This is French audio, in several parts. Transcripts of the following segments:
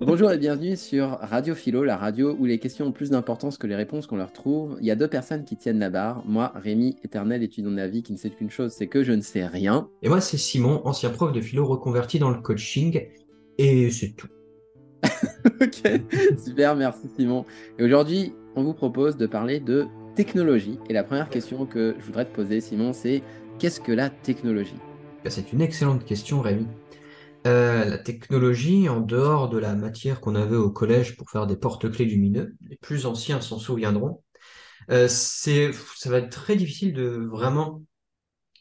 Bonjour et bienvenue sur Radio Philo, la radio où les questions ont plus d'importance que les réponses qu'on leur trouve. Il y a deux personnes qui tiennent la barre. Moi, Rémi, éternel étudiant de la vie, qui ne sait qu'une chose, c'est que je ne sais rien. Et moi, c'est Simon, ancien prof de philo reconverti dans le coaching. Et c'est tout. ok, super, merci Simon. Et aujourd'hui, on vous propose de parler de technologie. Et la première question que je voudrais te poser, Simon, c'est qu'est-ce que la technologie? C'est une excellente question, Rémi. Euh, la technologie, en dehors de la matière qu'on avait au collège pour faire des porte-clés lumineux, les plus anciens s'en souviendront, euh, c'est, ça va être très difficile de vraiment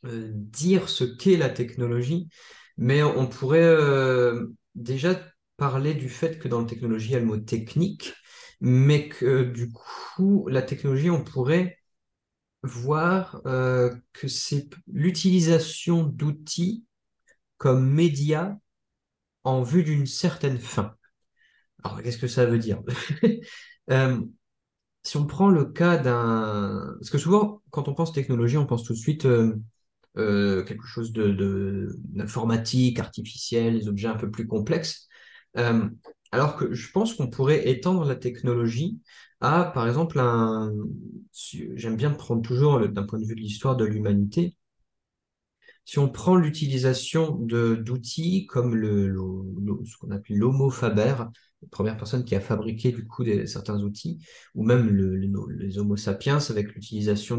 euh, dire ce qu'est la technologie, mais on pourrait déjà parler du fait que dans la technologie, il y a le mot technique, mais que du coup, la technologie, on pourrait voir que c'est l'utilisation d'outils comme médias en vue d'une certaine fin. Alors, qu'est-ce que ça veut dire euh, Si on prend le cas d'un... Parce que souvent, quand on pense technologie, on pense tout de suite euh, euh, quelque chose d'informatique, de, artificiel, les objets un peu plus complexes. alors que je pense qu'on pourrait étendre la technologie à, par exemple, un... J'aime bien prendre toujours d'un point de vue de l'histoire de l'humanité, si on prend l'utilisation d'outils comme le, ce qu'on appelle l'homo faber, la première personne qui a fabriqué du coup certains outils, ou même les homo sapiens avec l'utilisation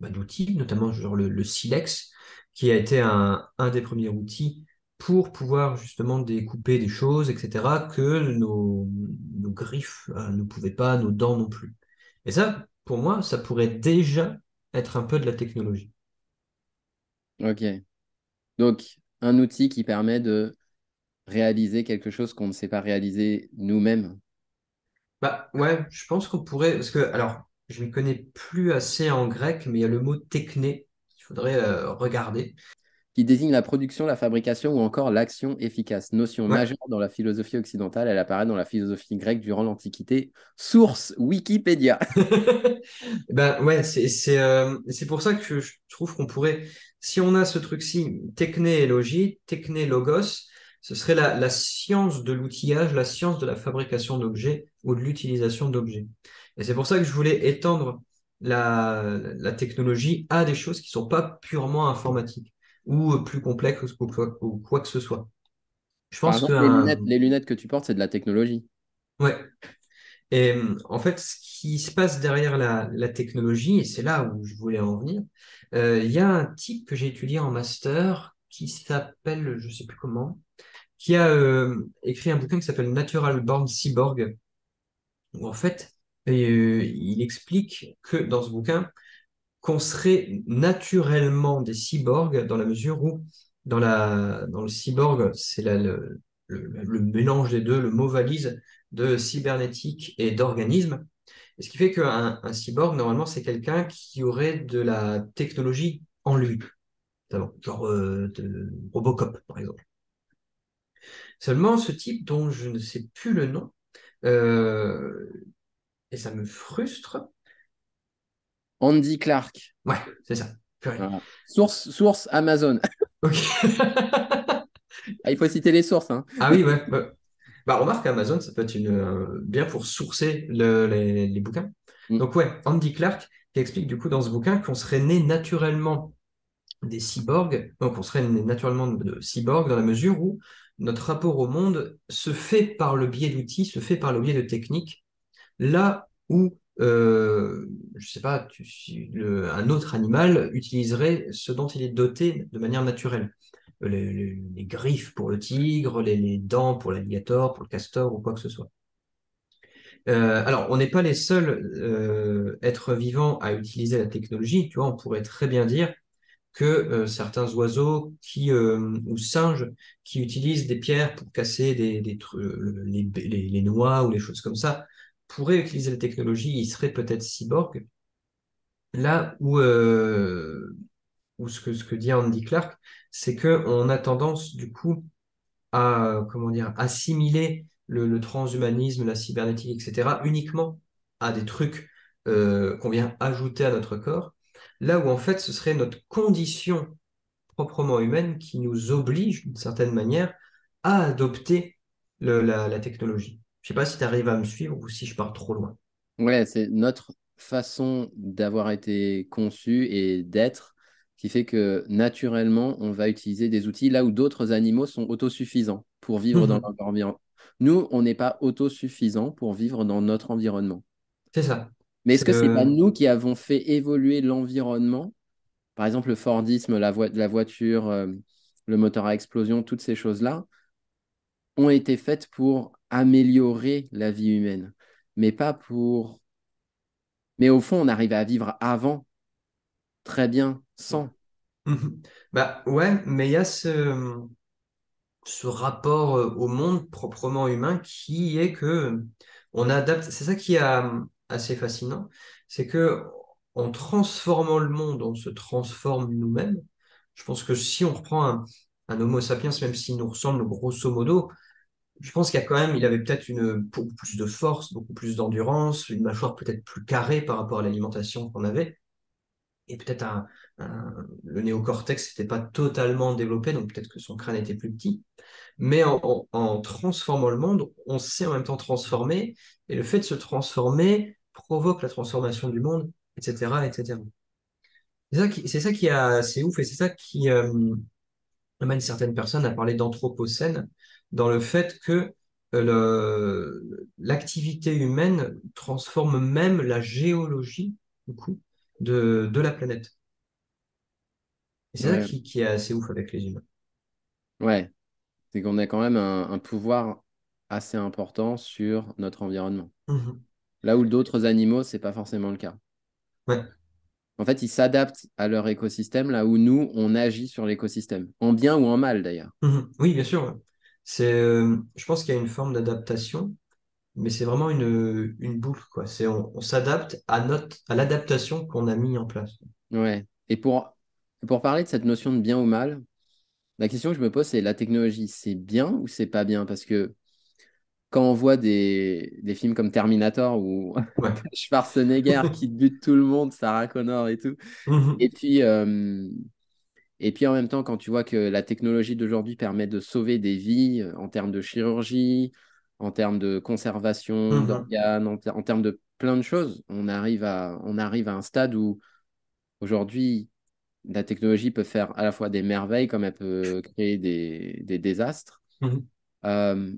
bah, d'outils, notamment le, silex, qui a été un, des premiers outils pour pouvoir justement découper des choses, etc., que nos, nos griffes euh, ne pouvaient pas, nos dents non plus. Et ça, pour moi, ça pourrait déjà être un peu de la technologie. Ok. Donc, un outil qui permet de réaliser quelque chose qu'on ne sait pas réaliser nous-mêmes. Bah ouais, je pense qu'on pourrait, parce que, alors, je ne connais plus assez en grec, mais il y a le mot techné qu'il faudrait euh, regarder qui désigne la production, la fabrication ou encore l'action efficace. Notion majeure dans la philosophie occidentale, elle apparaît dans la philosophie grecque durant l'Antiquité. Source Wikipédia. ben ouais, c'est euh, c'est pour ça que je trouve qu'on pourrait, si on a ce truc-ci, techné et logie, techné logos, ce serait la, la science de l'outillage, la science de la fabrication d'objets ou de l'utilisation d'objets. Et c'est pour ça que je voulais étendre la, la technologie à des choses qui ne sont pas purement informatiques ou plus complexe ou quoi, que ce soit. Je pense que les, lunettes, que tu portes, c'est de la technologie. Ouais. Et en fait, ce qui se passe derrière la, technologie, et c'est là où je voulais en venir, euh, il y a un type que j'ai étudié en master qui s'appelle, je ne sais plus comment, qui a euh, écrit un bouquin qui s'appelle Natural Born Cyborg, où en fait, euh, il explique que dans ce bouquin, qu'on serait naturellement des cyborgs dans la mesure où dans, la, dans le cyborg, c'est le, mélange des deux, le mot valise de cybernétique et d'organisme. ce qui fait qu'un un cyborg, normalement, c'est quelqu'un qui aurait de la technologie en lui, genre euh, de Robocop, par exemple. Seulement, ce type dont je ne sais plus le nom, euh, et ça me frustre, Andy Clark. Ouais, c'est ça. Source, source Amazon. Ok. Ah, il faut citer les sources. Hein. Ah oui, ouais. Bah, remarque, Amazon, ça peut être une, euh, bien pour sourcer les, bouquins. Mm. Donc, ouais, Andy Clark qui explique du coup dans ce bouquin qu'on serait né naturellement des cyborgs, donc on serait né naturellement de cyborgs dans la mesure où notre rapport au monde se fait par le biais d'outils, se fait par le biais de techniques, là où euh, je sais pas, un autre animal utiliserait ce dont il est doté de manière naturelle. Les, griffes pour le tigre, les, dents pour l'alligator, pour le castor ou quoi que ce soit. Euh, alors, on n'est pas les seuls euh, êtres vivants à utiliser la technologie. Tu vois, on pourrait très bien dire que certains oiseaux qui, ou singes qui utilisent des pierres pour casser des, les, noix ou les choses comme ça pourrait utiliser la technologie, il serait peut-être cyborg. Là où, euh, ce, que, ce que dit Andy Clark, c'est qu'on a tendance du coup à comment dire, assimiler le, transhumanisme, la cybernétique, etc., uniquement à des trucs euh, qu'on vient ajouter à notre corps, là où en fait ce serait notre condition proprement humaine qui nous oblige d'une certaine manière à adopter la technologie. Je sais pas si tu arrives à me suivre ou si je pars trop loin. Ouais, c'est notre façon d'avoir été conçu et d'être qui fait que naturellement, on va utiliser des outils là où d'autres animaux sont autosuffisants pour vivre dans Mhm. leur environnement. Nous, on n'est pas autosuffisants pour vivre dans notre environnement. C'est ça. Mais est-ce que c'est pas le... nous qui avons fait évoluer l'environnement? Par exemple, le Fordisme, la voiture, euh, le moteur à explosion, toutes ces choses-là ont été faites pour améliorer la vie humaine, mais pas pour... Mais au fond, on arrive à vivre avant très bien sans. Bah ouais, mais il y a ce, ce rapport euh, au monde proprement humain qui est que on adapte. C'est ça qui est euh, assez fascinant, c'est que en transformant le monde, on se transforme nous-mêmes. Je pense que si on reprend un Homo sapiens, même s'il nous ressemble grosso modo, je pense qu'il y a quand même, il avait peut-être une beaucoup plus de force, beaucoup plus d'endurance, une mâchoire peut-être plus carrée par rapport à l'alimentation qu'on avait et peut-être un, le néocortex n'était pas totalement développé, donc peut-être que son crâne était plus petit. Mais en, transformant le monde, on sait en même temps transformer, et le fait de se transformer provoque la transformation du monde, etc., etc. C'est ça qui, c'est ça ouf, et c'est ça qui euh, amène certaines personnes à parler d'anthropocène, dans le fait que euh, l'activité humaine transforme même la géologie, du coup, de, de la planète. Et c'est ça qui, qui est assez ouf avec les humains. ouais. C'est qu'on a quand même un, un pouvoir assez important sur notre environnement. Mhm. Là où d'autres animaux, c'est pas forcément le cas. Ouais. En fait, ils s'adaptent à leur écosystème, là où nous, on agit sur l'écosystème, en bien ou en mal d'ailleurs. Mhm. Oui, bien sûr. C'est, euh, je pense qu'il y a une forme d'adaptation, mais c'est vraiment une, une boucle, quoi. C'est, on, on s'adapte à notre, à l'adaptation qu'on a mis en place. Ouais. Et pour, pour parler de cette notion de bien ou mal, la question que je me pose, c'est la technologie, c'est bien ou c'est pas bien? Parce que quand on voit des, des films comme Terminator ou Ouais. Schwarzenegger qui bute tout le monde, Sarah Connor et tout, et Mhm. puis, euh, et puis en même temps, quand tu vois que la technologie d'aujourd'hui permet de sauver des vies euh, en termes de chirurgie, en termes de conservation Mhm. d'organes, en, ter- en termes de plein de choses, on arrive à, on arrive à un stade où aujourd'hui, la technologie peut faire à la fois des merveilles comme elle peut créer des, des désastres. Mhm. Euh,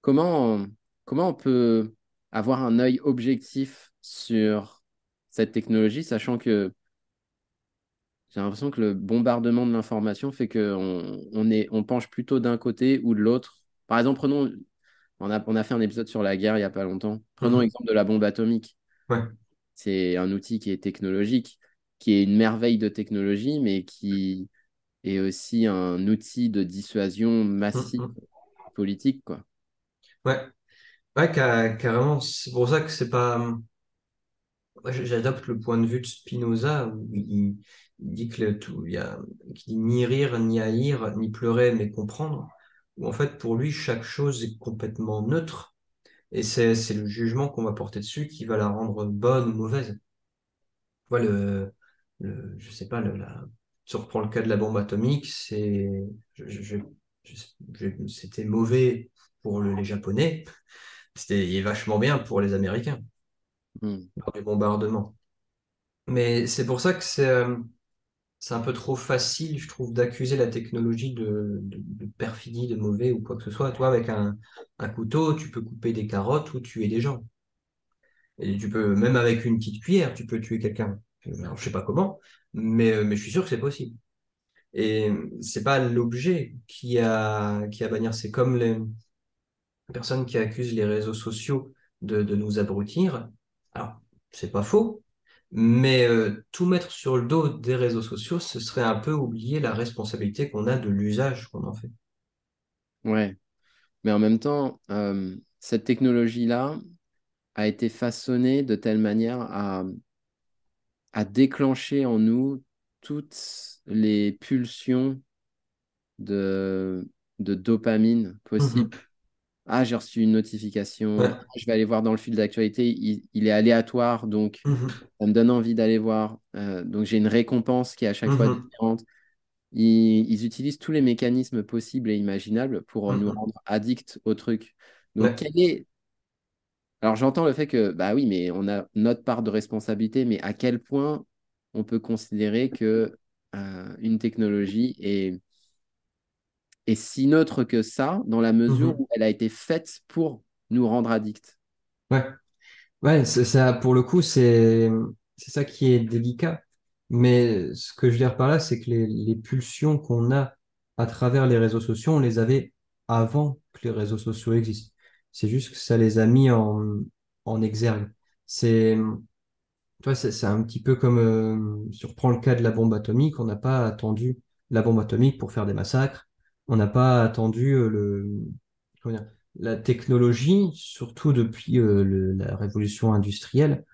comment, comment on peut avoir un œil objectif sur cette technologie, sachant que j'ai l'impression que le bombardement de l'information fait qu'on on est, on penche plutôt d'un côté ou de l'autre. Par exemple, prenons, on a, on a fait un épisode sur la guerre il n'y a pas longtemps. Prenons Mhm. l'exemple de la bombe atomique. Ouais. C'est un outil qui est technologique, qui est une merveille de technologie, mais qui est aussi un outil de dissuasion massive Mhm. politique, quoi. Ouais. Ouais, ca- carrément. C'est pour ça que c'est pas. Moi, j'adopte le point de vue de Spinoza où il, dit que tout, il y a, qu'il dit ni rire, ni haïr, ni pleurer, mais comprendre. Où en fait, pour lui, chaque chose est complètement neutre. Et c'est, le jugement qu'on va porter dessus qui va la rendre bonne ou mauvaise. Tu vois, le, je sais pas, le, si on reprend le cas de la bombe atomique, c'est, c'était mauvais pour le- les Japonais, c'était vachement bien pour les Américains, Hmm. lors du bombardement. Mais c'est pour ça que c'est euh, c'est un peu trop facile, je trouve, d'accuser la technologie de, de, de perfidie, de mauvais ou quoi que ce soit. Toi, avec un, un couteau, tu peux couper des carottes ou tuer des gens. Et tu peux, même avec une petite cuillère, tu peux tuer quelqu'un. Alors, je sais pas comment, mais, euh, mais je suis sûr que c'est possible. Et c'est pas l'objet qui a, qui a bannir. C'est comme les personnes qui accusent les réseaux sociaux de, de nous abrutir. Alors, c'est pas faux, mais euh, tout mettre sur le dos des réseaux sociaux, ce serait un peu oublier la responsabilité qu'on a de l'usage qu'on en fait. Ouais. Mais en même temps, euh, cette technologie-là a été façonnée de telle manière à, à déclencher en nous toutes les pulsions de, de dopamine Mhm. possibles. Ah, j'ai reçu une notification. Ah, Ouais. je vais aller voir dans le fil d'actualité. Il, il est aléatoire, donc Mhm. ça me donne envie d'aller voir. Euh, donc j'ai une récompense qui est à chaque fois Mhm. différente. ils, ils utilisent tous les mécanismes possibles et imaginables pour nous Mhm. rendre addicts au truc. Donc, Ouais. quel est... Alors, j'entends le fait que, bah oui, mais on a notre part de responsabilité, mais à quel point on peut considérer que euh, une technologie est, est si neutre que ça, dans la mesure Mhm. où elle a été faite pour nous rendre addicts? Ouais. Ouais, c'est- ça, pour le coup, c'est ça qui est délicat. Mais ce que je veux dire par là, c'est que les, les pulsions qu'on a à travers les réseaux sociaux, on les avait avant que les réseaux sociaux existent. C'est juste que ça les a mis en, en exergue. C'est, tu vois, c'est c'est un petit peu comme, euh, si on reprend le cas de la bombe atomique, on n'a pas attendu la bombe atomique pour faire des massacres. On n'a pas attendu euh, la technologie, surtout depuis euh, la révolution industrielle,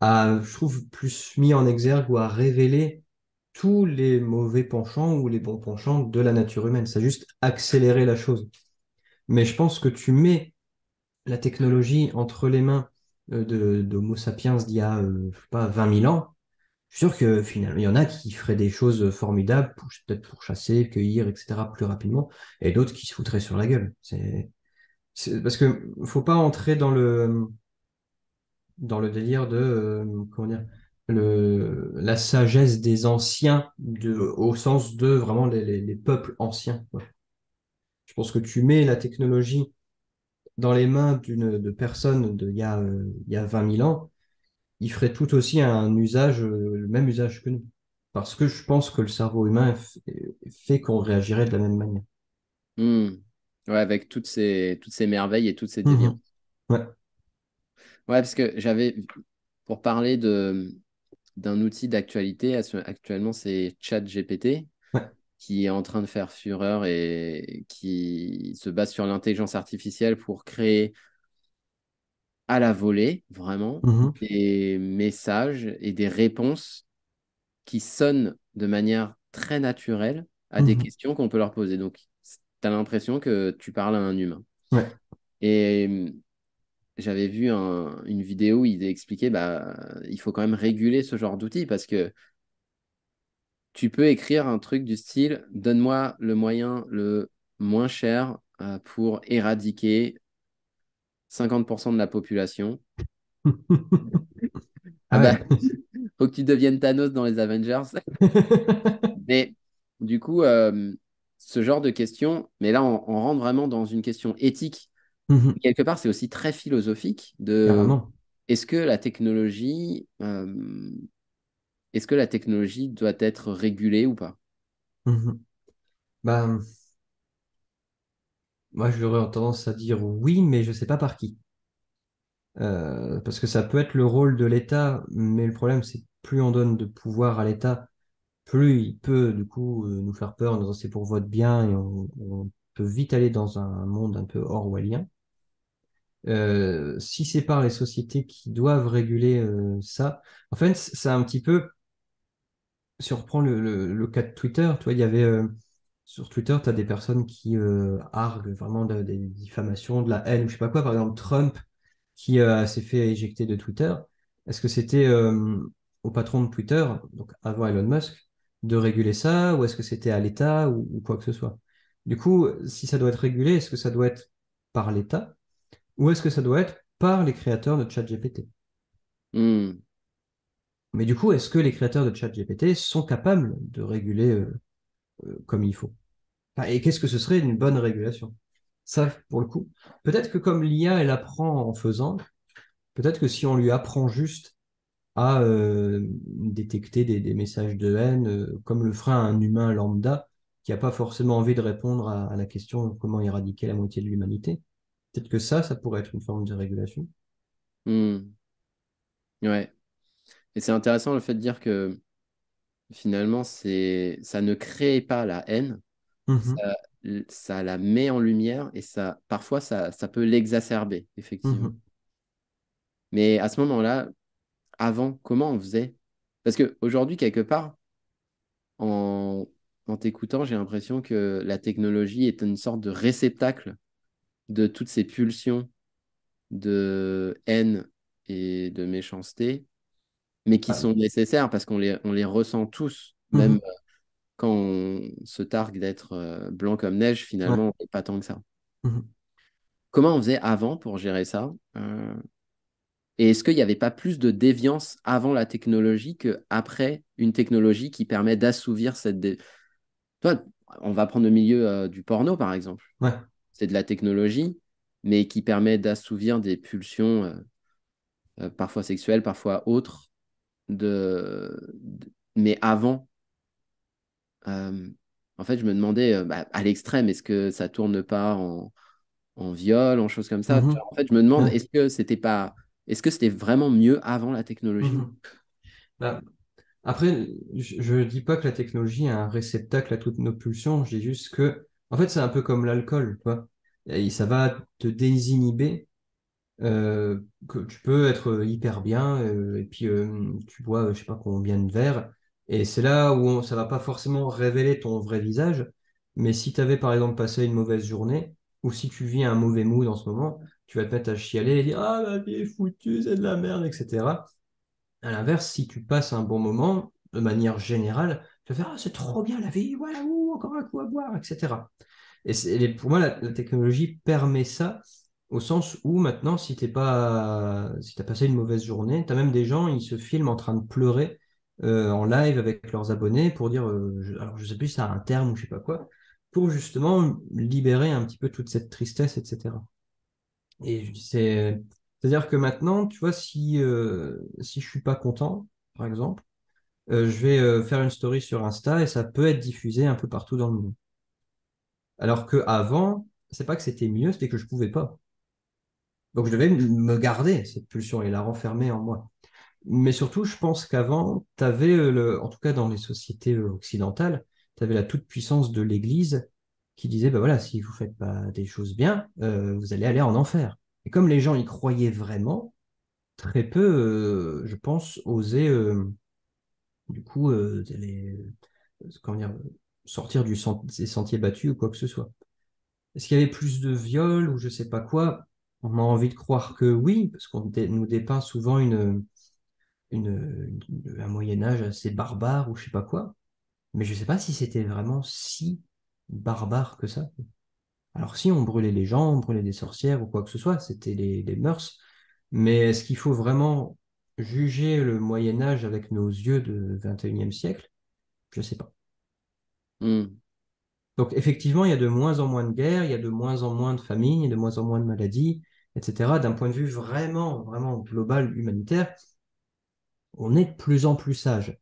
a, je trouve, plus mis en exergue ou a révélé tous les mauvais penchants ou les bons penchants de la nature humaine. Ça a juste accéléré la chose. Mais je pense que tu mets la technologie entre les mains euh, de, d'Homo sapiens d'il y a, pas, vingt mille ans. Je suis sûr que finalement, il y en a qui feraient des choses formidables, peut-être pour chasser, cueillir, etc., plus rapidement, et d'autres qui se foutraient sur la gueule. C'est, parce que faut pas entrer dans le, dans le délire de, euh, comment dire, le, la sagesse des anciens, de, au sens de vraiment les, les- les peuples anciens. Je pense que tu mets la technologie dans les mains d'une de personnes de, il y a, euh, il y a vingt mille ans, ils feraient tout aussi un usage, euh, le même usage que nous. Parce que je pense que le cerveau humain fait qu'on réagirait de la même manière. Hmm. Ouais, avec toutes ces, toutes ces merveilles et toutes ces. Mhm. Ouais. Ouais, parce que j'avais, pour parler de, d'un outil d'actualité, actuellement, c'est ChatGPT. Ouais. qui est en train de faire fureur et qui se base sur l'intelligence artificielle pour créer à la volée, vraiment, Mhm. des messages et des réponses qui sonnent de manière très naturelle à des Mhm. questions qu'on peut leur poser. Donc, tu as l'impression que tu parles à un humain. Ouais. Et j'avais vu un- une vidéo où il expliquait bah, il faut quand même réguler ce genre d'outils parce que tu peux écrire un truc du style donne-moi le moyen le moins cher euh, pour éradiquer 50% de la population. Ah Ah bah, faut que tu deviennes Thanos dans les Avengers. Mais du coup, euh, ce genre de questions, mais là, on, on rentre vraiment dans une question éthique. Mhm. Quelque part, c'est aussi très philosophique de Carrément. est-ce que la technologie, euh, est-ce que la technologie doit être régulée ou pas? Bah, moi, j'aurais tendance à dire oui, mais je sais pas par qui. Euh, parce que ça peut être le rôle de l'État, mais le problème, c'est plus on donne de pouvoir à l'État, plus il peut, du coup, euh, nous faire peur en disant c'est pour votre bien et on, peut vite aller dans un monde un peu orwellien. Euh, si c'est par les sociétés qui doivent réguler euh, ça, en fait, c'est un petit peu, si le, le, le cas de Twitter, tu vois, il y avait sur Twitter, tu as des personnes qui euh, arguent vraiment de- des diffamations, de la haine, ou je sais pas quoi, par exemple Trump qui euh, s'est fait éjecter de Twitter. Est-ce que c'était euh, au patron de Twitter, donc avant Elon Musk, de réguler ça, ou est-ce que c'était à l'État, ou, ou quoi que ce soit? Du coup, si ça doit être régulé, est-ce que ça doit être par l'État, ou est-ce que ça doit être par les créateurs de ChatGPT? Hmm. Mais du coup, est-ce que les créateurs de ChatGPT sont capables de réguler comme il faut? Et qu'est-ce que ce serait une bonne régulation? Ça, pour le coup, peut-être que comme l'IA, elle apprend en faisant, peut-être que si on lui apprend juste à euh, détecter des, messages de haine, euh, comme le ferait un humain lambda qui n'a pas forcément envie de répondre à, à la question comment éradiquer la moitié de l'humanité. Peut-être que ça, ça pourrait être une forme de régulation. Hmm. Ouais. Et c'est intéressant le fait de dire que finalement, c'est, ça ne crée pas la haine, Mhm, ça, ça la met en lumière et ça, parfois, ça, ça peut l'exacerber, effectivement. mhm. Mais à ce moment-là, avant, comment on faisait? Parce qu'aujourd'hui, quelque part, en, en t'écoutant, j'ai l'impression que la technologie est une sorte de réceptacle de toutes ces pulsions de haine et de méchanceté, mais qui Ah, sont nécessaires parce qu'on les, on les ressent tous, même mhm. quand on se targue d'être euh, blanc comme neige, Ouais. finalement, on n'est pas tant que ça. Mhm. Comment on faisait avant pour gérer ça? Euh, et est-ce qu'il n'y avait pas plus de déviance avant la technologie qu'après une technologie qui permet d'assouvir cette... dé- Toi, on va prendre le milieu euh, du porno, par exemple. Ouais. C'est de la technologie, mais qui permet d'assouvir des pulsions euh, euh, parfois sexuelles, parfois autres. De... de- Mais avant, euh, en fait, je me demandais, euh, bah, à l'extrême, est-ce que ça tourne pas en, en viol, en choses comme ça? Mhm. vois, En fait, je me demande, est-ce que c'était pas... Est-ce que c'était vraiment mieux avant la technologie? Mhm. Bah, après, je ne dis pas que la technologie est un réceptacle à toutes nos pulsions, je dis juste que, en fait, c'est un peu comme l'alcool. Et ça va te désinhiber, euh, que tu peux être hyper bien, euh, et puis euh, tu bois, euh, je sais pas combien de verres, et c'est là où on- ça va pas forcément révéler ton vrai visage, mais si tu avais par exemple passé une mauvaise journée, ou si tu vis un mauvais mood en ce moment, tu vas te mettre à chialer et dire, Ah, ma vie est foutue, c'est de la merde, etc. À l'inverse, si tu passes un bon moment, de manière générale, tu vas faire Ah, c'est trop bien la vie, voilà, encore un coup à boire, etc. Et pour moi, la technologie permet ça au sens où maintenant, si t'es pas, si t'as passé une mauvaise journée, tu as même des gens, ils se filment en train de pleurer euh, en live avec leurs abonnés pour dire, euh, je- alors je sais plus si ça a un terme ou je sais pas quoi, pour justement libérer un petit peu toute cette tristesse, etc. Et c'est, c'est-à-dire que maintenant, tu vois, si, euh, si je suis pas content, par exemple, euh, je vais faire une story sur Insta et ça peut être diffusé un peu partout dans le monde. Alors que avant, c'est pas que c'était mieux, c'était que je pouvais pas. Donc je devais me garder cette pulsion et la renfermer en moi. Mais surtout, je pense qu'avant, tu avais, le, en tout cas dans les sociétés euh, occidentales, tu avais la toute-puissance de l'Église qui disait, bah voilà, si vous faites pas des choses bien, euh, vous allez aller en enfer. Et comme les gens y croyaient vraiment, très peu, euh, je pense, osaient euh, du coup euh, comment dire, sortir du des sentiers battus ou quoi que ce soit. Est-ce qu'il y avait plus de viols ou je sais pas quoi? On a envie de croire que oui, parce qu'on dé- nous dépeint souvent une, une, une- un Moyen Âge assez barbare ou je sais pas quoi. Mais je sais pas si c'était vraiment si barbare que ça. Alors si on brûlait les gens, on brûlait des sorcières ou quoi que ce soit, c'était les, les mœurs. Mais est-ce qu'il faut vraiment juger le Moyen Âge avec nos yeux de 21e siècle? Je sais pas. Hmm. Donc effectivement, il y a de moins en moins de guerres, il y a de moins en moins de famines, il y a de moins en moins de maladies, etc. D'un point de vue vraiment, vraiment global, humanitaire, on est de plus en plus sage.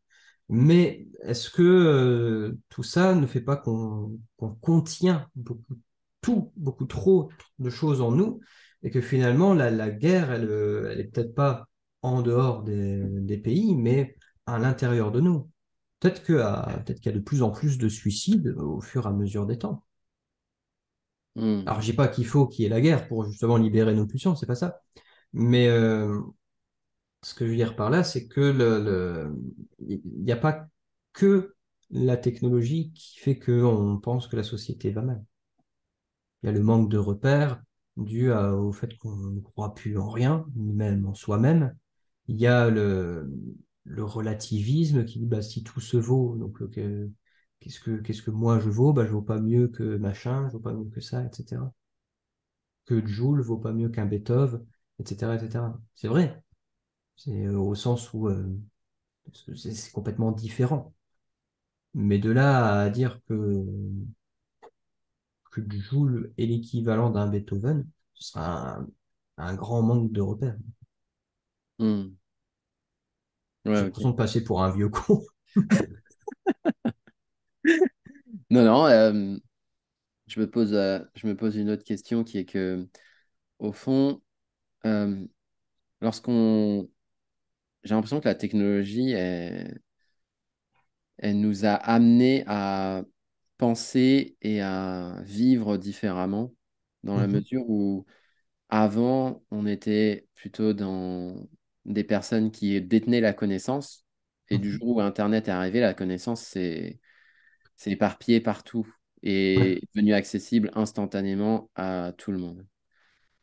Mais est-ce que euh, tout ça ne fait pas qu'on contient beaucoup, tout, beaucoup trop de choses en nous et que finalement la, guerre, elle, euh, elle est peut-être pas en dehors des, pays, mais à l'intérieur de nous? Peut-être qu'il y a de plus en plus de suicides au fur et à mesure des temps. Hmm. Alors, je dis pas qu'il faut qu'il y ait la guerre pour justement libérer nos pulsions, c'est pas ça. Mais euh, ce que je veux dire par là, c'est que le, le- il n'y a pas que la technologie qui fait qu'on pense que la société va mal. Il y a le manque de repères dû au fait qu'on ne croit plus en rien, ni même en soi-même. Il y a le, le relativisme qui dit bah, si tout se vaut, donc euh, que- qu'est-ce que, qu'est-ce que moi je vaux? Bah, je vaux pas mieux que machin, je vaux pas mieux que ça, etc. Que Joule vaut pas mieux qu'un Beethoven, etc., etc. C'est vrai. C'est euh, au sens où euh, c'est complètement différent. Mais de là à dire que, que Joule est l'équivalent d'un Beethoven, ce sera un, un grand manque de repères. Hmm. Ouais, J'ai l'impression de passer pour un vieux con. Non, non, euh, je me pose, euh, je me pose une autre question qui est que, au fond, euh, lorsqu'on... J'ai l'impression que la technologie, elle, elle nous a amené à penser et à vivre différemment, dans la Mhm, mesure où avant, on était plutôt dans des personnes qui détenaient la connaissance, et du mhm. jour où Internet est arrivé, la connaissance s'est s'est éparpillée partout Ouais. et est devenue accessible instantanément à tout le monde.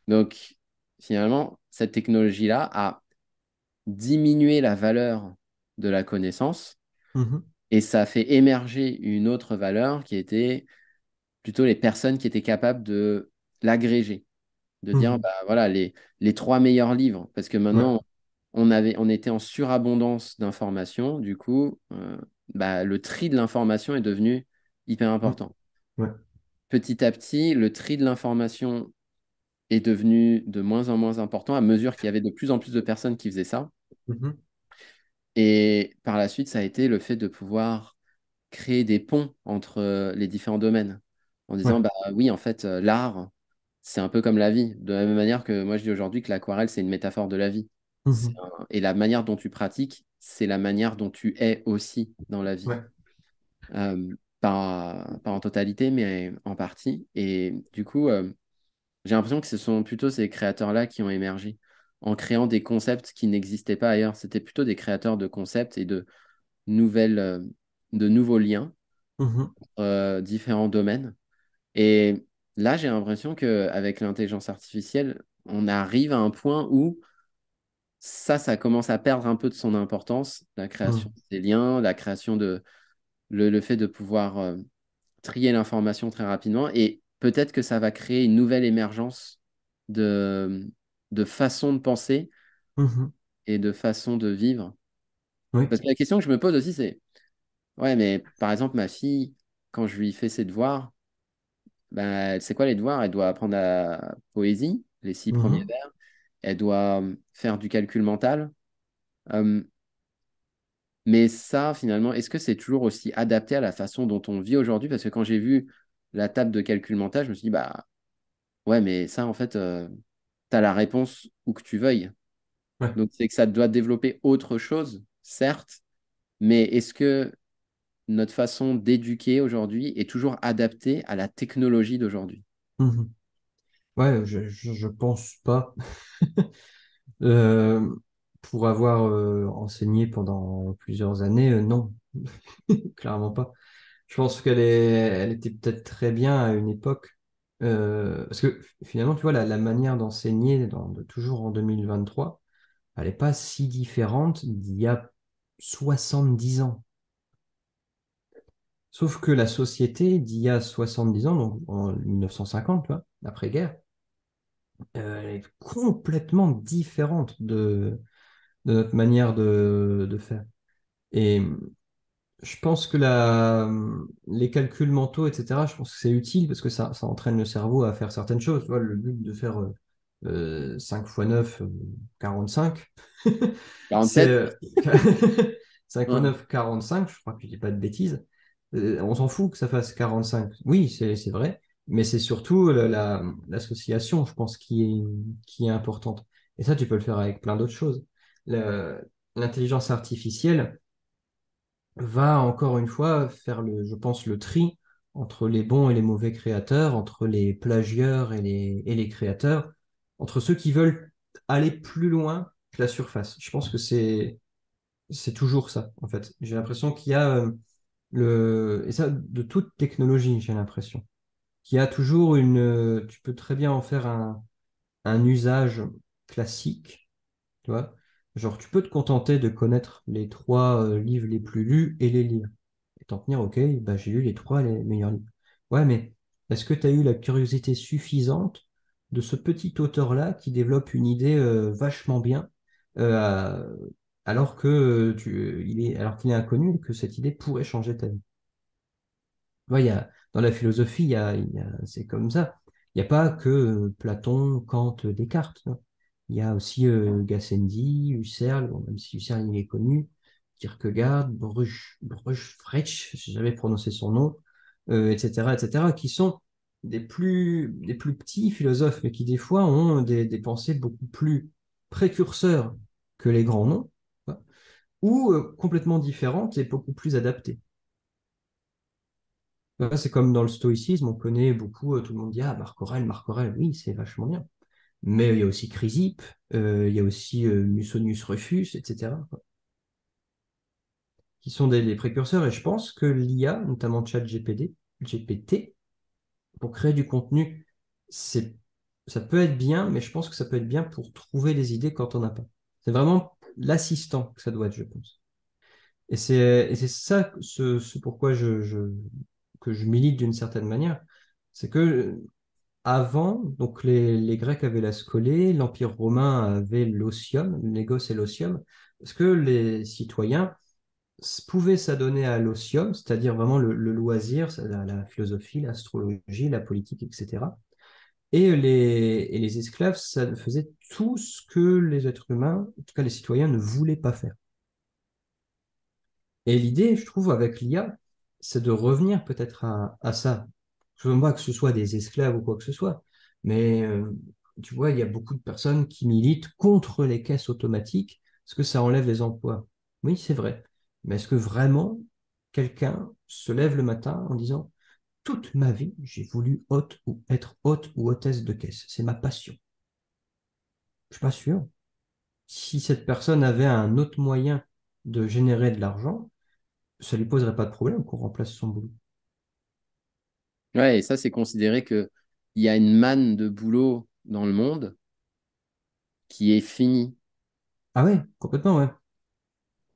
Donc, finalement, cette technologie-là a diminué la valeur de la connaissance Mhm. Et ça a fait émerger une autre valeur qui était plutôt les personnes qui étaient capables de l'agréger, de dire, Mhm. bah, voilà, les, les trois meilleurs livres. Parce que Ouais. maintenant, on avait, on était en surabondance d'informations. Du coup, euh, bah, le tri de l'information est devenu hyper Mhm. important. Ouais. Petit à petit, le tri de l'information est devenu de moins en moins important à mesure qu'il y avait de plus en plus de personnes qui faisaient ça. Mhm. Et par la suite, ça a été le fait de pouvoir créer des ponts entre euh, les différents domaines. En disant, Ouais. bah oui, en fait, euh, l'art, c'est un peu comme la vie. De la même manière que moi, je dis aujourd'hui que l'aquarelle, c'est une métaphore de la vie. Un- Et la manière dont tu pratiques, c'est la manière dont tu es aussi dans la vie. Ouais. Euh, pas, pas en totalité, mais en partie. Et du coup, euh, j'ai l'impression que ce sont plutôt ces créateurs-là qui ont émergé en créant des concepts qui n'existaient pas ailleurs. C'était plutôt des créateurs de concepts et de nouvelles, euh, de nouveaux liens, euh, différents domaines. Et là, j'ai l'impression qu'avec l'intelligence artificielle, on arrive à un point où ça, ça commence à perdre un peu de son importance, la création Mhm. des liens, la création de, le, le fait de pouvoir euh, trier l'information très rapidement. Et peut-être que ça va créer une nouvelle émergence de, de façon de penser Mhm. et de façon de vivre. Oui. Parce que la question que je me pose aussi, c'est, ouais, mais par exemple, ma fille, quand je lui fais ses devoirs, ben, elle sait quoi les devoirs? Elle doit apprendre la poésie, les six premiers Mhm. vers. Elle doit euh, faire du calcul mental. Euh, mais ça, finalement, est-ce que c'est toujours aussi adapté à la façon dont on vit aujourd'hui? Parce que quand j'ai vu la table de calcul mental, je me suis dit, bah ouais, mais ça, en fait, tu as la réponse où que tu veuilles. Ouais. Donc, c'est que ça doit développer autre chose, certes, mais est-ce que notre façon d'éduquer aujourd'hui est toujours adaptée à la technologie d'aujourd'hui? Mhm. Ouais, je, je, pense pas. Euh, pour avoir euh, enseigné pendant plusieurs années, euh, non, clairement pas. Je pense qu'elle elle était peut-être très bien à une époque. parce que finalement, tu vois, la, manière d'enseigner toujours en 2023, elle n'est pas si différente d'il y a 70 ans. Sauf que la société d'il y a 70 ans, donc en 1950, tu vois, après-guerre, est complètement différente de, de notre manière de, de faire. Et je pense que la, les calculs mentaux, etc., je pense que c'est utile parce que ça, ça entraîne le cerveau à faire certaines choses. Tu vois, le but de faire euh, euh, 5 x 9, euh, 45, c'est 47? euh, 5 x Hein. 9, 45, je crois que je dis pas de bêtises. Euh, on s'en fout que ça fasse 45. Oui, c'est vrai, mais c'est surtout la- la- l'association, je pense, qui est, qui est importante. Et ça, tu peux le faire avec plein d'autres choses. L'intelligence artificielle, va encore une fois faire le, je pense, le tri entre les bons et les mauvais créateurs, entre les plagieurs et les, et les créateurs, entre ceux qui veulent aller plus loin que la surface. Je pense que c'est, c'est toujours ça, en fait. J'ai l'impression qu'il y a euh, le, et ça, de toute technologie, j'ai l'impression, qu'il y a toujours une, euh, tu peux très bien en faire un, un usage classique tu vois? Genre, tu peux te contenter de connaître les trois euh, livres les plus lus et les lire. Et t'en tenir, ok, bah, j'ai lu les trois les meilleurs livres. Ouais, mais est-ce que tu as eu la curiosité suffisante de ce petit auteur-là qui développe une idée euh, vachement bien, alors que tu, il est, alors qu'il est inconnu et que cette idée pourrait changer ta vie? Ouais, y dans la philosophie, c'est comme ça. Il n'y a pas que euh, Platon, Kant, Descartes. hein. Il y a aussi euh, Gassendi, Husserl, même si Husserl il est connu, Kierkegaard, Bruch, Bruch, Freich, je n'ai prononcé son nom, euh, etc., etc., qui sont des plus, petits philosophes, mais qui des fois ont des, pensées beaucoup plus précurseurs que les grands noms, ou euh, complètement différentes et beaucoup plus adaptées. C'est comme dans le stoïcisme, on connaît beaucoup, euh, tout le monde dit, ah, Marc Aurèle, Marc Aurèle, oui, c'est vachement bien. Mais il y a aussi Chrysippe, euh, il y a aussi euh, Musonius Rufus, etc., qui sont des, précurseurs. Et je pense que l'IA, notamment ChatGPT, GPT, pour créer du contenu, c'est, ça peut être bien, mais je pense que ça peut être bien pour trouver des idées quand on n'a pas. C'est vraiment l'assistant que ça doit être, je pense. Et c'est ça ce, pourquoi je- que je milite d'une certaine manière. C'est que avant, donc les, les Grecs avaient la scolée, l'Empire romain avait l'otium, le négoce et l'otium, parce que les citoyens pouvaient s'adonner à l'otium, c'est-à-dire vraiment le, le loisir, la, la philosophie, l'astrologie, la politique, etc. Et les, et les esclaves, ça faisait tout ce que les êtres humains, en tout cas les citoyens, ne voulaient pas faire. Et l'idée, je trouve, avec l'IA, c'est de revenir peut-être à, ça. Je veux pas que ce soit des esclaves ou quoi que ce soit, mais euh, tu vois, il y a beaucoup de personnes qui militent contre les caisses automatiques parce que ça enlève les emplois. Oui, c'est vrai. Mais est-ce que vraiment quelqu'un se lève le matin en disant, toute ma vie, j'ai voulu hôte ou être hôte ou hôtesse de caisse. C'est ma passion. Je suis pas sûr. Si cette personne avait un autre moyen de générer de l'argent, ça lui poserait pas de problème qu'on remplace son boulot. Ouais, et ça, c'est considéré que il y a une manne de boulot dans le monde qui est finie. Ah ouais, complètement, ouais.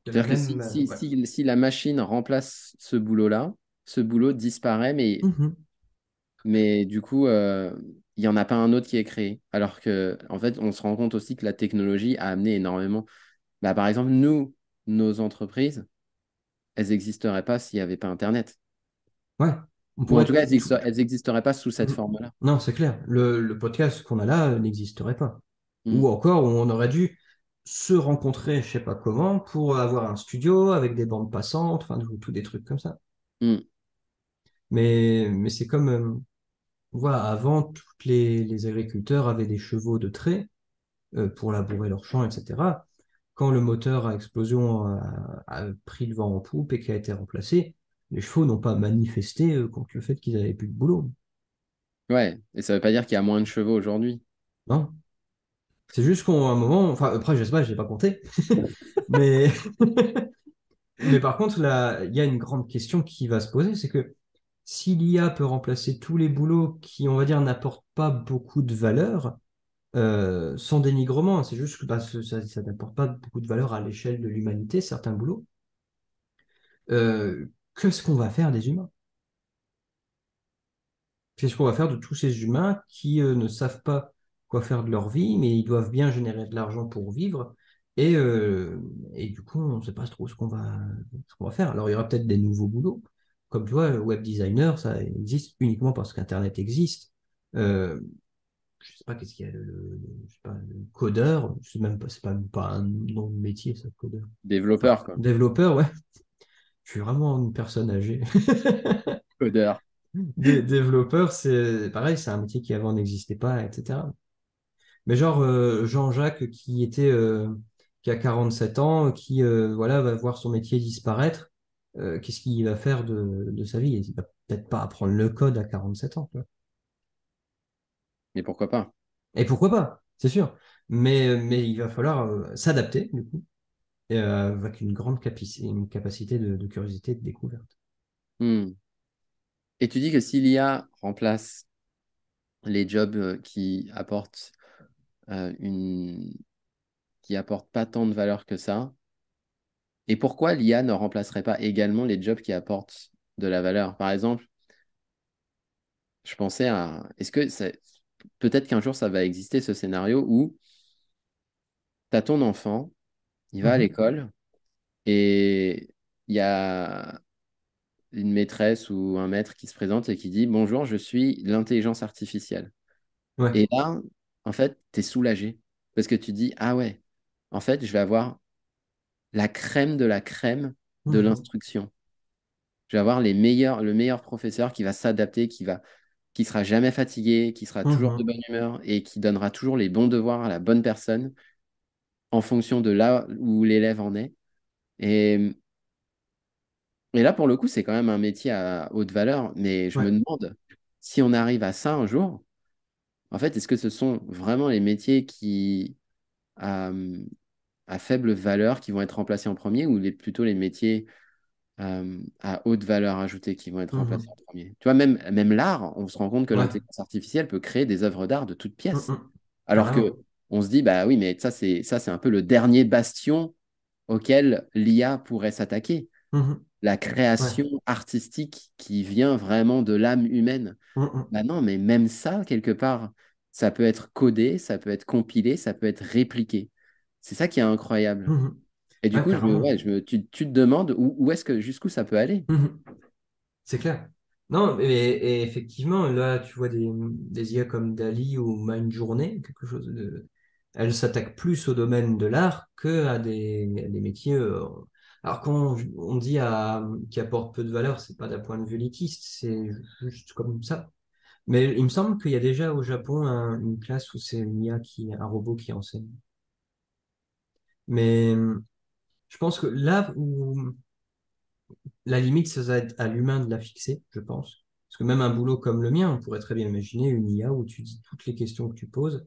C'est-à-dire que même. si, euh, si, ouais. si, si la machine remplace ce boulot-là, ce boulot disparaît, mais, Mhm. mais du coup, euh, il n'y en a pas un autre qui est créé. Alors que, en fait, on se rend compte aussi que la technologie a amené énormément. Bah, par exemple, nous, nos entreprises, elles n'existeraient pas s'il n'y avait pas Internet. Ouais. On Ou en tout cas, elles n'existeraient pas sous cette forme-là. Non, c'est clair. Le, le podcast qu'on a là euh, n'existerait pas. Mm, Ou encore, on aurait dû se rencontrer, je sais pas comment, pour avoir un studio avec des bandes passantes, enfin, tout, tout des trucs comme ça. mm. Mais, mais c'est comme, euh, voilà, avant, les, les agriculteurs avaient des chevaux de trait euh, pour labourer leurs champs, etc. Quand le moteur à explosion a, a pris le vent en poupe et qui a été remplacé, les chevaux n'ont pas manifesté euh, contre le fait qu'ils avaient plus de boulot. Ouais, et ça ne veut pas dire qu'il y a moins de chevaux aujourd'hui. Non. C'est juste qu'à un moment, enfin, après, je sais pas, je n'ai pas compté, mais, mais par contre, là, il y a une grande question qui va se poser, c'est que si l'IA peut remplacer tous les boulots qui, on va dire, n'apportent pas beaucoup de valeur, euh, sans dénigrement, c'est juste que bah, ça, n'apporte pas beaucoup de valeur à l'échelle de l'humanité, certains boulots, euh, qu'est-ce qu'on va faire des humains? Qu'est-ce qu'on va faire de tous ces humains qui euh, ne savent pas quoi faire de leur vie, mais ils doivent bien générer de l'argent pour vivre. Et, euh, du coup, on ne sait pas trop ce qu'on va, faire. Alors, il y aura peut-être des nouveaux boulots. Comme tu vois, web designer, ça existe uniquement parce qu'Internet existe. Je sais pas qu'est-ce qu'il y a, le, le- le- je sais pas, le codeur, je sais même pas, c'est pas, pas un nom de métier, ça, codeur. Développeur, quoi. développeur, ouais. Je suis vraiment une personne âgée. Codeur. Dé- développeur, c'est pareil, c'est un métier qui avant n'existait pas, etc. Mais genre euh, Jean-Jacques qui était euh, qui a 47 ans, qui euh, voilà va voir son métier disparaître, qu'est-ce qu'il va faire de, de sa vie? Il va peut-être pas apprendre le code à 47 ans. tu vois. Mais pourquoi pas? Et pourquoi pas, c'est sûr. Mais, mais il va falloir euh, s'adapter, du coup, et, euh, avec une grande capaci- une capacité de, de curiosité et de découverte. Hmm. Et tu dis que si l'IA remplace les jobs euh, qui apportent euh, une qui apportent pas tant de valeur que ça, et pourquoi l'IA ne remplacerait pas également les jobs qui apportent de la valeur? Par exemple, je pensais à est-ce que ça- peut-être qu'un jour ça va exister ce scénario où tu as ton enfant, il va à Mhm. l'école et il y a une maîtresse ou un maître qui se présente et qui dit Bonjour, je suis l'intelligence artificielle. Ouais. Et là, en fait, tu es soulagé parce que tu dis Ah ouais, en fait, je vais avoir la crème de la crème de Mhm. l'instruction. Je vais avoir les meilleurs, le meilleur professeur qui va s'adapter, qui va, qui sera jamais fatigué, qui sera toujours de Mhm. bonne humeur et qui donnera toujours les bons devoirs à la bonne personne en fonction de là où l'élève en est. Et, et là, pour le coup, c'est quand même un métier à haute valeur, mais je me demande si on arrive à ça un jour, en fait, est-ce que ce sont vraiment les métiers qui, à faible valeur qui vont être remplacés en premier ou les, plutôt les métiers euh, à haute valeur ajoutée qui vont être remplacés Mhm. en premier? Tu vois, même, même l'art, on se rend compte que Ouais. l'intelligence artificielle peut créer des œuvres d'art de toutes pièces. Mhm. Alors que on se dit, bah oui, mais ça, c'est ça, c'est un peu le dernier bastion auquel l'IA pourrait s'attaquer. Mhm. La Ouais. création artistique qui vient vraiment de l'âme humaine. Bah non, mais même ça, quelque part, ça peut être codé, ça peut être compilé, ça peut être répliqué. C'est ça qui est incroyable. Et du coup, je me, clairement. ouais, je me, tu, tu te demandes où, où est-ce que, jusqu'où ça peut aller. Mhm. C'est clair. Non, mais et effectivement, là, tu vois des, des IA comme Dali ou Mindjourney, quelque chose de... Elles s'attaquent plus au domaine de l'art que à des, à des métiers. euh, Alors quand on, dit qui apportent peu de valeur, c'est pas d'un point de vue élitiste, c'est juste comme ça. Mais il me semble qu'il y a déjà au Japon un- une classe où c'est une IA qui, un robot qui enseigne. Mais je pense que là où la limite, ça va être à l'humain de la fixer, je pense. Parce que même un boulot comme le mien, on pourrait très bien imaginer une IA où tu dis toutes les questions que tu poses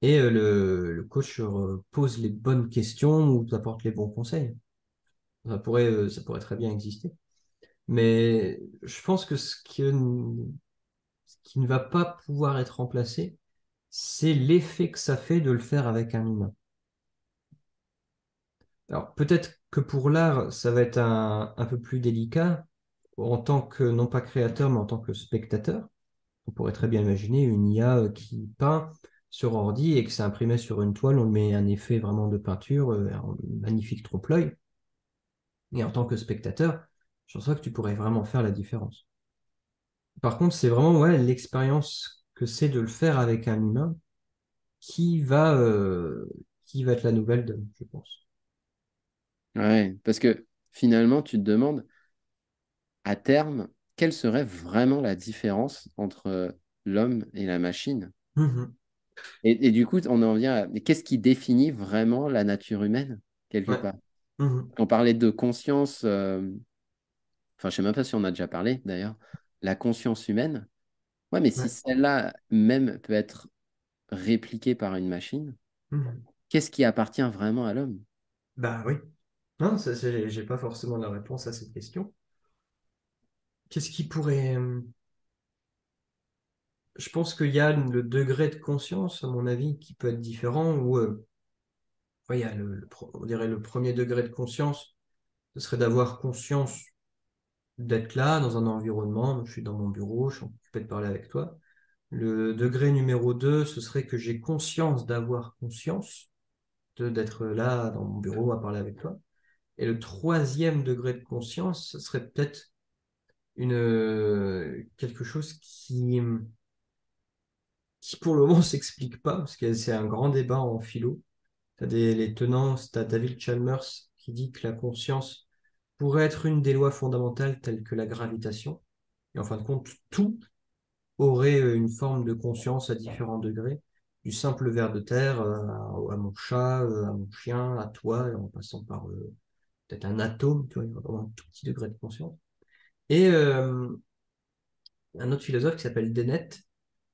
et euh, le, coach euh, pose les bonnes questions ou t'apporte les bons conseils. Ça pourrait, euh, ça pourrait très bien exister. Mais je pense que ce qui ne va pas pouvoir être remplacé, c'est l'effet que ça fait de le faire avec un humain. Alors peut-être que pour l'art, ça va être un, peu plus délicat en tant que, non pas créateur, mais en tant que spectateur. On pourrait très bien imaginer une IA euh, qui peint sur ordi et que c'est imprimé sur une toile, on met un effet vraiment de peinture, euh, un magnifique trompe-l'œil. Et en tant que spectateur, je pense que tu pourrais vraiment faire la différence. Par contre, c'est vraiment ouais, l'expérience que c'est de le faire avec un humain qui va, euh, qui va être la nouvelle je pense. Ouais, parce que finalement, tu te demandes, à terme, quelle serait vraiment la différence entre l'homme et la machine? Mhm. Et, et du coup, on en vient à, qu'est-ce qui définit vraiment la nature humaine, quelque Ouais. part? Mhm. On parlait de conscience, euh, enfin, je sais même pas si on a déjà parlé, d'ailleurs, la conscience humaine. Ouais, mais si celle-là même peut être répliquée par une machine, Mhm. qu'est-ce qui appartient vraiment à l'homme? Bah oui. Non, j'ai pas forcément la réponse à cette question. Qu'est-ce qui pourrait... euh, Je pense qu'il y a le degré de conscience, à mon avis, qui peut être différent, où euh, il y a le, on dirait le premier degré de conscience, ce serait d'avoir conscience d'être là, dans un environnement, je suis dans mon bureau, je suis occupé de parler avec toi. Le degré numéro 2, ce serait que j'ai conscience d'avoir conscience d'être là, dans mon bureau, à parler avec toi. Et le troisième degré de conscience, ce serait peut-être une, quelque chose qui, qui pour le moment s'explique pas, parce que c'est un grand débat en philo. Tu as des, les tenants, tu as David Chalmers qui dit que la conscience pourrait être une des lois fondamentales telles que la gravitation. Et en fin de compte, tout aurait une forme de conscience à différents degrés, du simple ver de terre euh, à, mon chat, euh, à mon chien, à toi, en passant par euh, peut-être un atome, tu vois, il y a vraiment un tout petit degré de conscience. Et euh, un autre philosophe qui s'appelle Dennett,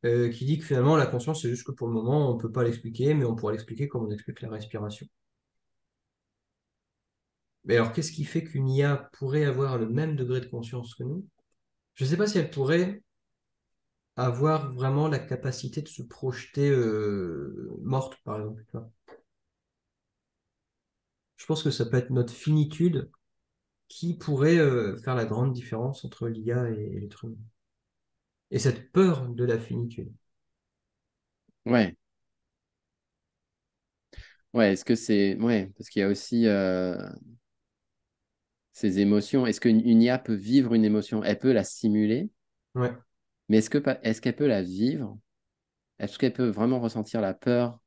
euh, qui dit que finalement la conscience, c'est juste que pour le moment, on ne peut pas l'expliquer, mais on pourra l'expliquer comme on explique la respiration. Mais alors, qu'est-ce qui fait qu'une IA pourrait avoir le même degré de conscience que nous? Je ne sais pas si elle pourrait avoir vraiment la capacité de se projeter euh, morte, par exemple. tu vois. Je pense que ça peut être notre finitude qui pourrait euh, faire la grande différence entre l'IA et, et l'être humain. Et cette peur de la finitude. Ouais, ouais, est-ce que c'est. Ouais, parce qu'il y a aussi euh, ces émotions. Est-ce qu'une une IA peut vivre une émotion? Elle peut la simuler, Ouais. mais est-ce qu'elle peut la vivre? Est-ce qu'elle peut vraiment ressentir la peur?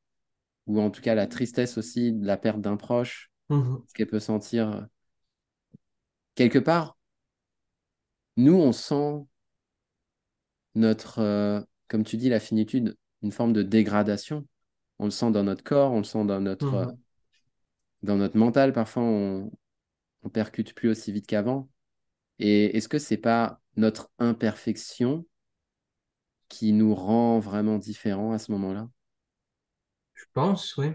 Ou en tout cas la tristesse aussi de la perte d'un proche? Mhm. Est-ce qu'elle peut sentir euh, quelque part? Nous, on sent notre, euh, comme tu dis, la finitude, une forme de dégradation. On le sent dans notre corps, on le sent dans notre, euh, Mhm. dans notre mental. Parfois, on, on percute plus aussi vite qu'avant. Et est-ce que c'est pas notre imperfection qui nous rend vraiment différents à ce moment-là? Je pense, oui.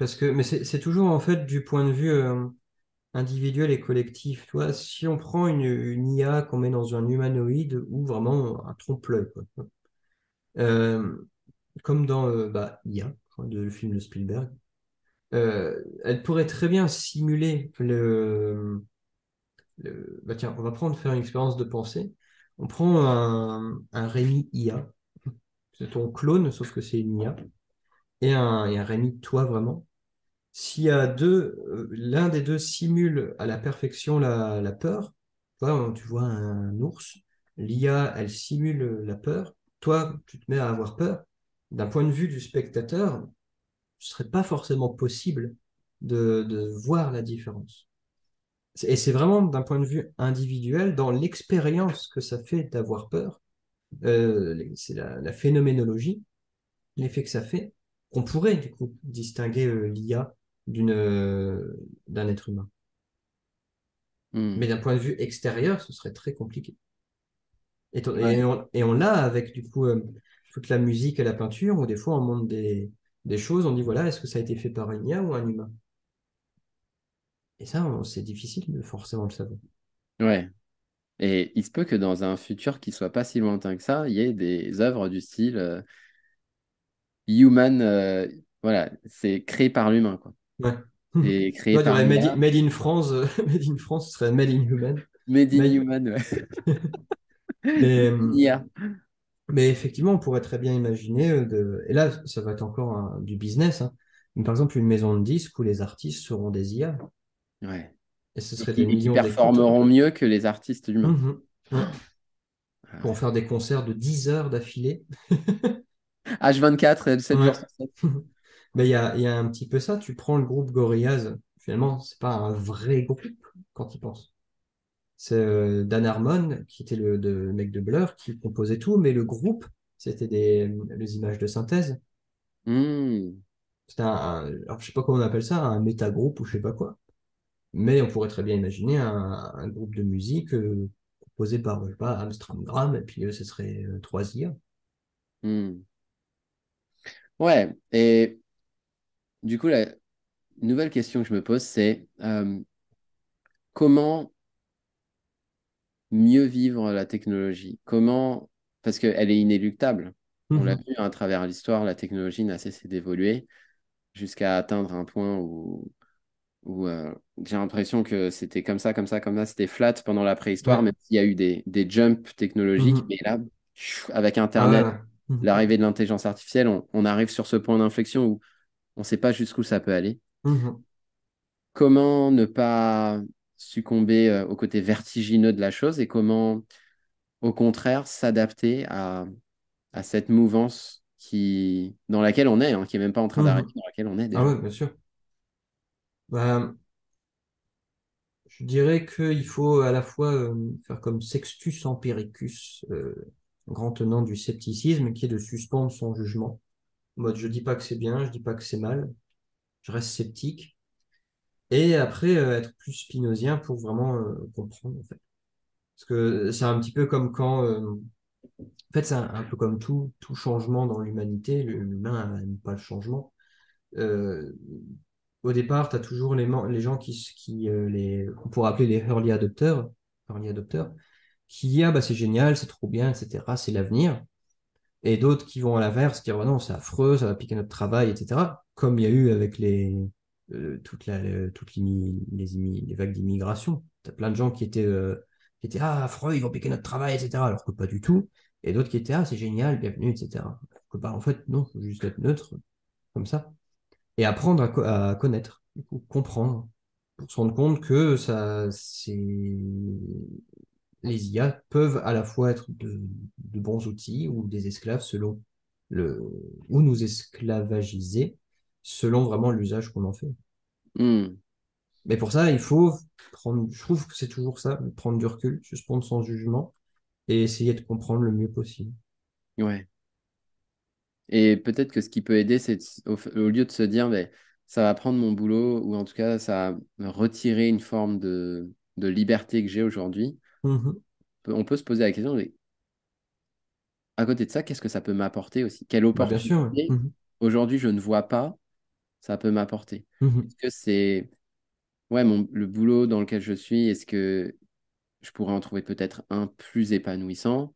Parce que, mais c'est toujours en fait du point de vue euh, individuel et collectif. Si on prend une, IA qu'on met dans un humanoïde ou vraiment un trompe-l'œil. Euh, comme dans euh, bah, IA, le film de Spielberg. elle pourrait très bien simuler le, le- bah tiens, on va prendre faire une expérience de pensée. On prend un, un Rémi IA, c'est ton clone, sauf que c'est une IA, et un, et un Rémi toi vraiment. S'il y a deux, euh, l'un des deux simule à la perfection la, la peur, toi, tu vois un ours, l'IA, elle simule la peur, toi, tu te mets à avoir peur. D'un point de vue du spectateur, ce serait pas forcément possible de, de voir la différence. Et c'est vraiment d'un point de vue individuel, dans l'expérience que ça fait d'avoir peur, euh, c'est la, la phénoménologie, l'effet que ça fait, qu'on pourrait du coup distinguer euh, l'IA d'une, euh, d'un être humain. Hmm. Mais d'un point de vue extérieur, ce serait très compliqué. Et, to- Ouais. et on, et on l'a avec du coup euh, toute la musique et la peinture, où des fois on montre des, des choses, on dit voilà, est-ce que ça a été fait par une IA ou un humain? Et ça, on- c'est difficile de forcément le savoir. Ouais. Et il se peut que dans un futur qui soit pas si lointain que ça, il y ait des œuvres du style euh, human, euh, voilà, c'est créé par l'humain, quoi. Ouais. Et créé Ouais, il y par aurait Made in, Made in France, euh, Made in France, ce serait Made in Human. made in Made- human, ouais. Mais, euh, mais effectivement, on pourrait très bien imaginer, euh, de... et là, ça va être encore un- du business, hein. Par exemple, une maison de disques où les artistes seront des IA, Ouais. et ce Et serait qui, des qui millions d'écoutes. performeront mieux que les artistes humains. Ouais. Ah Pour ouais. faire des concerts de 10 heures d'affilée. H24, 7 Ouais. jours sur 7. Mais il y a, y a un petit peu ça. Tu prends le groupe Gorillaz, finalement, c'est pas un vrai groupe quand il pense. C'est euh, Dan Harmon, qui était le, de- le mec de Blur, qui composait tout, mais le groupe, c'était des les images de synthèse. Hmm. C'était un, un- alors je sais pas comment on appelle ça, un métagroupe ou je sais pas quoi. Mais on pourrait très bien imaginer un, un groupe de musique euh, composé par, je sais pas, Amsterdam, et puis euh, ce serait euh. Hmm. Ouais. Et du coup, la nouvelle question que je me pose, c'est euh, comment mieux vivre la technologie? Comment, parce qu'elle est inéluctable. On l'a Mhm. vu hein, à travers l'histoire, la technologie n'a cessé d'évoluer jusqu'à atteindre un point où, où euh, j'ai l'impression que c'était comme ça, comme ça, comme ça. C'était flat pendant la préhistoire, Ouais. même s'il y a eu des, des jumps technologiques. Mhm. Mais là, avec Ah Internet, ouais. Mhm. l'arrivée de l'intelligence artificielle, on, on arrive sur ce point d'inflexion où on ne sait pas jusqu'où ça peut aller. Mhm. Comment ne pas succomber euh, au côté vertigineux de la chose et comment, au contraire, s'adapter à, à cette mouvance qui, dans laquelle on est, hein, qui n'est même pas en train d'arriver, Mhm. dans laquelle on est Ah ouais, bien sûr. Bah, je dirais qu'il faut à la fois euh, faire comme Sextus Empiricus, euh, grand tenant du scepticisme, qui est de suspendre son jugement. Mode, je dis pas que c'est bien, je dis pas que c'est mal, je reste sceptique. Et après, euh, être plus spinozien pour vraiment euh, comprendre, en fait. Parce que c'est un petit peu comme quand... euh, en fait, c'est un, peu comme tout, tout changement dans l'humanité. L'humain n'aime pas le changement. Au départ, tu as toujours les, gens qui, qui pourrait appeler les early adopters, early adopters, qui, ah bah c'est génial, c'est trop bien, etc., c'est l'avenir. Et d'autres qui vont à l'inverse, dire, oh non, c'est affreux, ça va piquer notre travail, etc., comme il y a eu avec les, euh, toutes les, vagues d'immigration. Tu as plein de gens qui étaient, euh, qui étaient, ah, affreux, ils vont piquer notre travail, etc., alors que pas du tout. Et d'autres qui étaient, ah, c'est génial, bienvenue, etc. Bah, en fait, non, faut juste être neutre, comme ça et apprendre à, co- à connaître, comprendre, pour se rendre compte que ça, c'est... les IA peuvent à la fois être de, de bons outils ou des esclaves selon le... ou nous esclavagiser selon vraiment l'usage qu'on en fait. Hmm. Mais pour ça, il faut prendre, je trouve que c'est toujours ça, prendre du recul, suspendre son jugement et essayer de comprendre le mieux possible. Ouais. Et peut-être que ce qui peut aider, c'est au, au lieu de se dire, mais, ça va prendre mon boulot, ou en tout cas, ça va retirer une forme de, de liberté que j'ai aujourd'hui, Peut- on peut se poser la question, mais à côté de ça, qu'est-ce que ça peut m'apporter aussi? Quelle Bah, ouais. opportunité Mhm. aujourd'hui je ne vois pas, ça peut m'apporter? Mhm. Est-ce que c'est ouais, mon, le boulot dans lequel je suis, est-ce que je pourrais en trouver peut-être un plus épanouissant?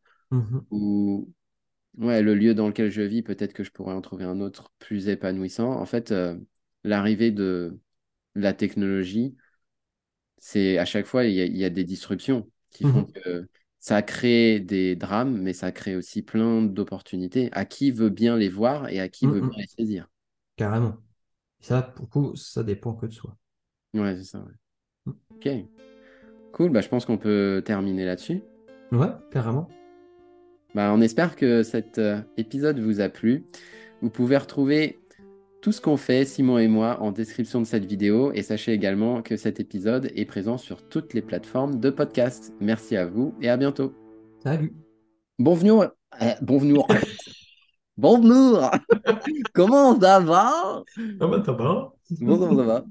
Ou ouais, le lieu dans lequel je vis, peut-être que je pourrais en trouver un autre plus épanouissant? En fait, euh, l'arrivée de la technologie, c'est à chaque fois, il y a, il y a des disruptions qui font Mhm. que ça crée des drames, mais ça crée aussi plein d'opportunités. À qui veut bien les voir et à qui veut bien Mhm. les saisir. Carrément. Ça, pour le coup, ça dépend que de soi. Ouais, c'est ça. ouais. Mhm. Ok, cool. Bah, je pense qu'on peut terminer là-dessus. Ouais, carrément. Bah, on espère que cet euh, épisode vous a plu. Vous pouvez retrouver tout ce qu'on fait, Simon et moi, en description de cette vidéo. Et sachez également que cet épisode est présent sur toutes les plateformes de podcast. Merci à vous et à bientôt. Salut. Bonvenue. Euh, bonvenue. Bonjour. Comment ça va? Bah, t'as pas. Bonjour, ça va?